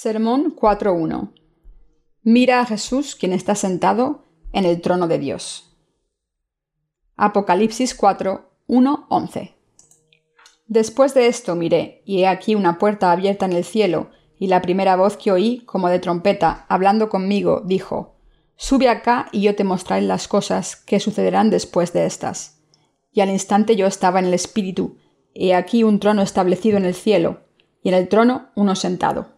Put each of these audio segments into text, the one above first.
Sermón 4.1. Mira a Jesús quien está sentado en el trono de Dios. Apocalipsis 4, 11. Después de esto miré, y he aquí una puerta abierta en el cielo, y la primera voz que oí, como de trompeta, hablando conmigo, dijo, Sube acá y yo te mostraré las cosas que sucederán después de estas. Y al instante yo estaba en el Espíritu, he aquí un trono establecido en el cielo, y en el trono uno sentado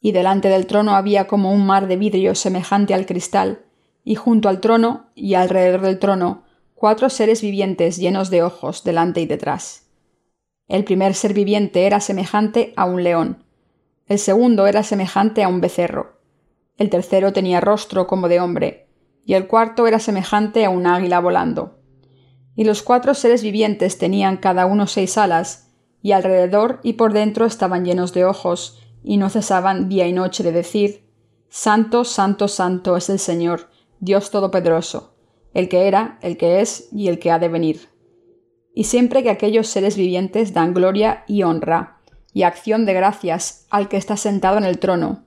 y delante del trono había como un mar de vidrio semejante al cristal, y junto al trono y alrededor del trono cuatro seres vivientes llenos de ojos delante y detrás. El primer ser viviente era semejante a un león, el segundo era semejante a un becerro, el tercero tenía rostro como de hombre, y el cuarto era semejante a un águila volando. Y los cuatro seres vivientes tenían cada uno seis alas, y alrededor y por dentro estaban llenos de ojos, y no cesaban día y noche de decir Santo, Santo, Santo es el Señor, Dios Todopoderoso, el que era, el que es y el que ha de venir. Y siempre que aquellos seres vivientes dan gloria y honra y acción de gracias al que está sentado en el trono,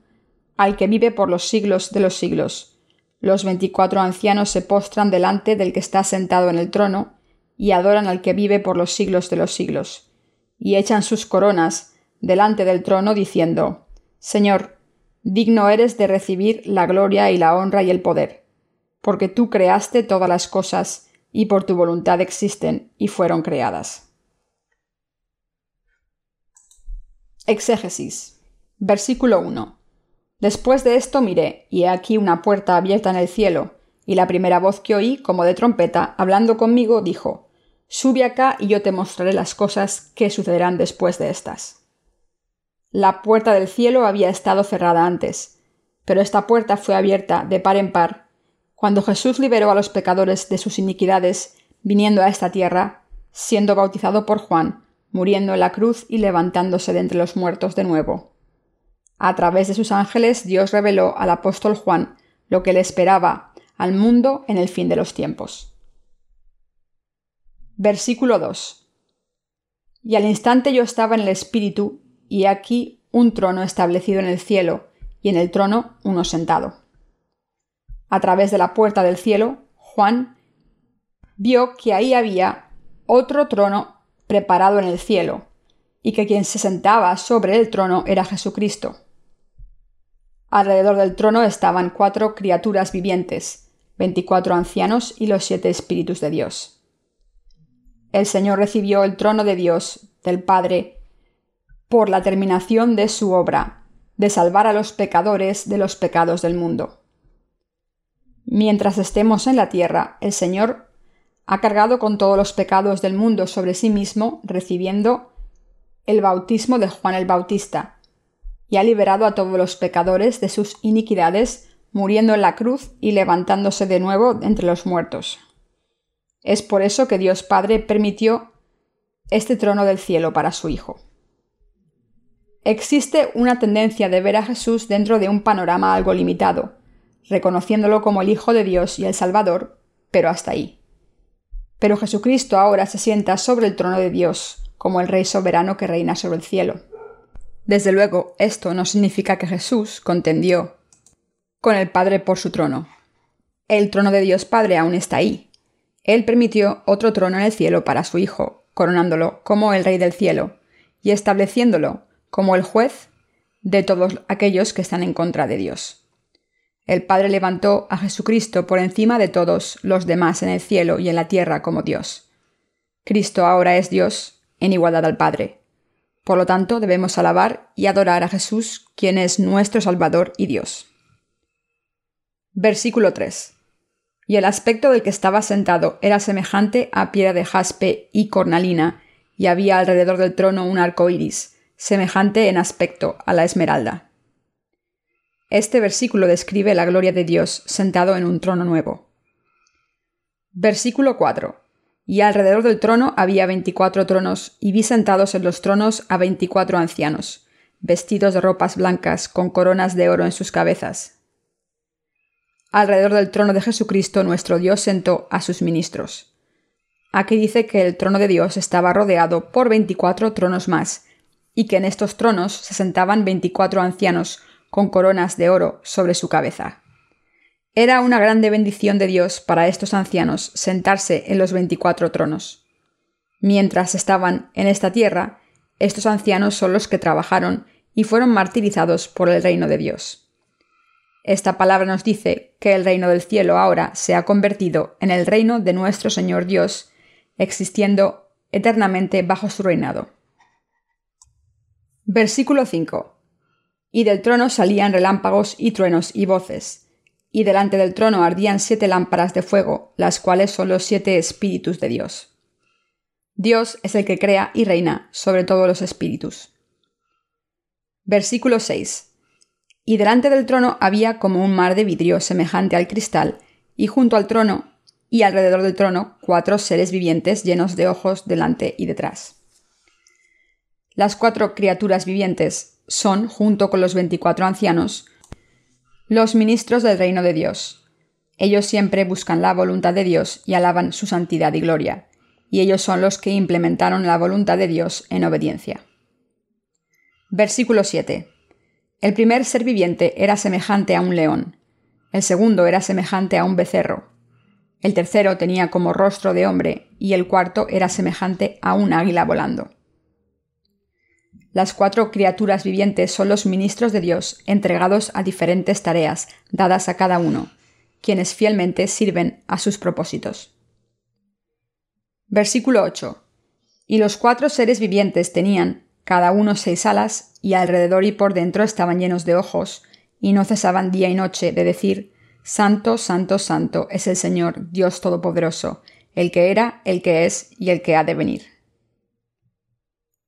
al que vive por los siglos de los siglos. Los veinticuatro ancianos se postran delante del que está sentado en el trono, y adoran al que vive por los siglos de los siglos, y echan sus coronas delante del trono diciendo, Señor, digno eres de recibir la gloria y la honra y el poder, porque tú creaste todas las cosas, y por tu voluntad existen y fueron creadas. Exégesis. Versículo 1. Después de esto miré, y he aquí una puerta abierta en el cielo, y la primera voz que oí, como de trompeta, hablando conmigo, dijo, Sube acá y yo te mostraré las cosas que sucederán después de estas. La puerta del cielo había estado cerrada antes, pero esta puerta fue abierta de par en par cuando Jesús liberó a los pecadores de sus iniquidades, viniendo a esta tierra, siendo bautizado por Juan, muriendo en la cruz y levantándose de entre los muertos de nuevo. A través de sus ángeles Dios reveló al apóstol Juan lo que le esperaba al mundo en el fin de los tiempos. Versículo 2. Y al instante yo estaba en el Espíritu y aquí un trono establecido en el cielo, y en el trono uno sentado. A través de la puerta del cielo, Juan vio que ahí había otro trono preparado en el cielo, y que quien se sentaba sobre el trono era Jesucristo. Alrededor del trono estaban cuatro criaturas vivientes, veinticuatro ancianos y los siete espíritus de Dios. El Señor recibió el trono de Dios, del Padre, por la terminación de su obra, de salvar a los pecadores de los pecados del mundo. Mientras estemos en la tierra, el Señor ha cargado con todos los pecados del mundo sobre sí mismo, recibiendo el bautismo de Juan el Bautista, y ha liberado a todos los pecadores de sus iniquidades, muriendo en la cruz y levantándose de nuevo entre los muertos. Es por eso que Dios Padre permitió este trono del cielo para su Hijo. Existe una tendencia de ver a Jesús dentro de un panorama algo limitado, reconociéndolo como el Hijo de Dios y el Salvador, pero hasta ahí. Pero Jesucristo ahora se sienta sobre el trono de Dios, como el Rey soberano que reina sobre el cielo. Desde luego, esto no significa que Jesús contendió con el Padre por su trono. El trono de Dios Padre aún está ahí. Él permitió otro trono en el cielo para su Hijo, coronándolo como el Rey del cielo, y estableciéndolo como el juez de todos aquellos que están en contra de Dios. El Padre levantó a Jesucristo por encima de todos los demás en el cielo y en la tierra como Dios. Cristo ahora es Dios en igualdad al Padre. Por lo tanto, debemos alabar y adorar a Jesús, quien es nuestro Salvador y Dios. Versículo 3. Y el aspecto del que estaba sentado era semejante a piedra de jaspe y cornalina, y había alrededor del trono un arco iris, semejante en aspecto a la esmeralda. Este versículo describe la gloria de Dios sentado en un trono nuevo. Versículo 4. Y alrededor del trono había veinticuatro tronos, y vi sentados en los tronos a veinticuatro ancianos, vestidos de ropas blancas, con coronas de oro en sus cabezas. Alrededor del trono de Jesucristo nuestro Dios sentó a sus ministros. Aquí dice que el trono de Dios estaba rodeado por veinticuatro tronos más, y que en estos tronos se sentaban veinticuatro ancianos con coronas de oro sobre su cabeza. Era una grande bendición de Dios para estos ancianos sentarse en los veinticuatro tronos. Mientras estaban en esta tierra, estos ancianos son los que trabajaron y fueron martirizados por el reino de Dios. Esta palabra nos dice que el reino del cielo ahora se ha convertido en el reino de nuestro Señor Dios, existiendo eternamente bajo su reinado. Versículo 5. Y del trono salían relámpagos y truenos y voces, y delante del trono ardían siete lámparas de fuego, las cuales son los siete espíritus de Dios. Dios es el que crea y reina sobre todos los espíritus. Versículo 6. Y delante del trono había como un mar de vidrio semejante al cristal, y junto al trono y alrededor del trono cuatro seres vivientes llenos de ojos delante y detrás. Las cuatro criaturas vivientes son, junto con los veinticuatro ancianos, los ministros del reino de Dios. Ellos siempre buscan la voluntad de Dios y alaban su santidad y gloria, y ellos son los que implementaron la voluntad de Dios en obediencia. Versículo 7. El primer ser viviente era semejante a un león, el segundo era semejante a un becerro, el tercero tenía como rostro de hombre, y el cuarto era semejante a un águila volando. Las cuatro criaturas vivientes son los ministros de Dios entregados a diferentes tareas dadas a cada uno, quienes fielmente sirven a sus propósitos. Versículo 8. Y los cuatro seres vivientes tenían, cada uno seis alas, y alrededor y por dentro estaban llenos de ojos, y no cesaban día y noche de decir, Santo, Santo, Santo es el Señor, Dios Todopoderoso, el que era, el que es y el que ha de venir.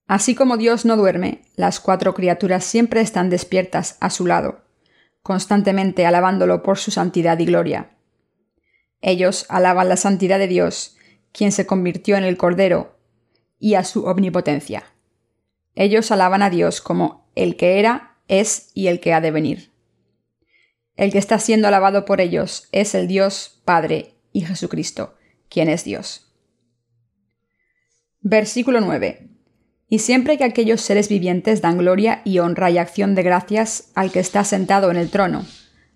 Así como Dios no duerme, las cuatro criaturas siempre están despiertas a su lado, constantemente alabándolo por su santidad y gloria. Ellos alaban la santidad de Dios, quien se convirtió en el Cordero, y a su omnipotencia. Ellos alaban a Dios como el que era, es y el que ha de venir. El que está siendo alabado por ellos es el Dios Padre y Jesucristo, quien es Dios. Versículo 9 y siempre que aquellos seres vivientes dan gloria y honra y acción de gracias al que está sentado en el trono,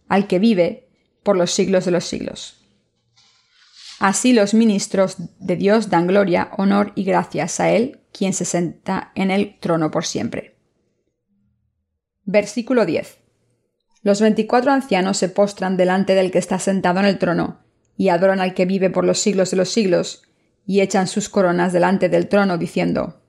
al que vive por los siglos de los siglos. Así los ministros de Dios dan gloria, honor y gracias a Él, quien se senta en el trono por siempre. Versículo 10. Los veinticuatro ancianos se postran delante del que está sentado en el trono, y adoran al que vive por los siglos de los siglos, y echan sus coronas delante del trono, diciendo,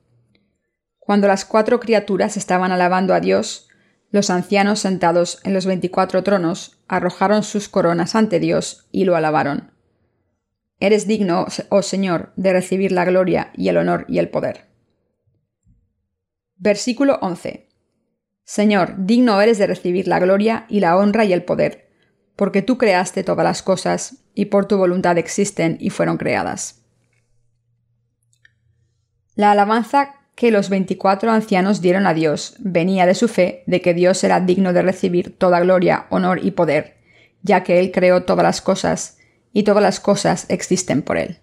cuando las cuatro criaturas estaban alabando a Dios, los ancianos sentados en los veinticuatro tronos arrojaron sus coronas ante Dios y lo alabaron. Eres digno, oh Señor, de recibir la gloria y el honor y el poder. Versículo 11. Señor, digno eres de recibir la gloria y la honra y el poder, porque tú creaste todas las cosas y por tu voluntad existen y fueron creadas. La alabanza que los veinticuatro ancianos dieron a Dios venía de su fe de que Dios era digno de recibir toda gloria, honor y poder, ya que Él creó todas las cosas, y todas las cosas existen por Él.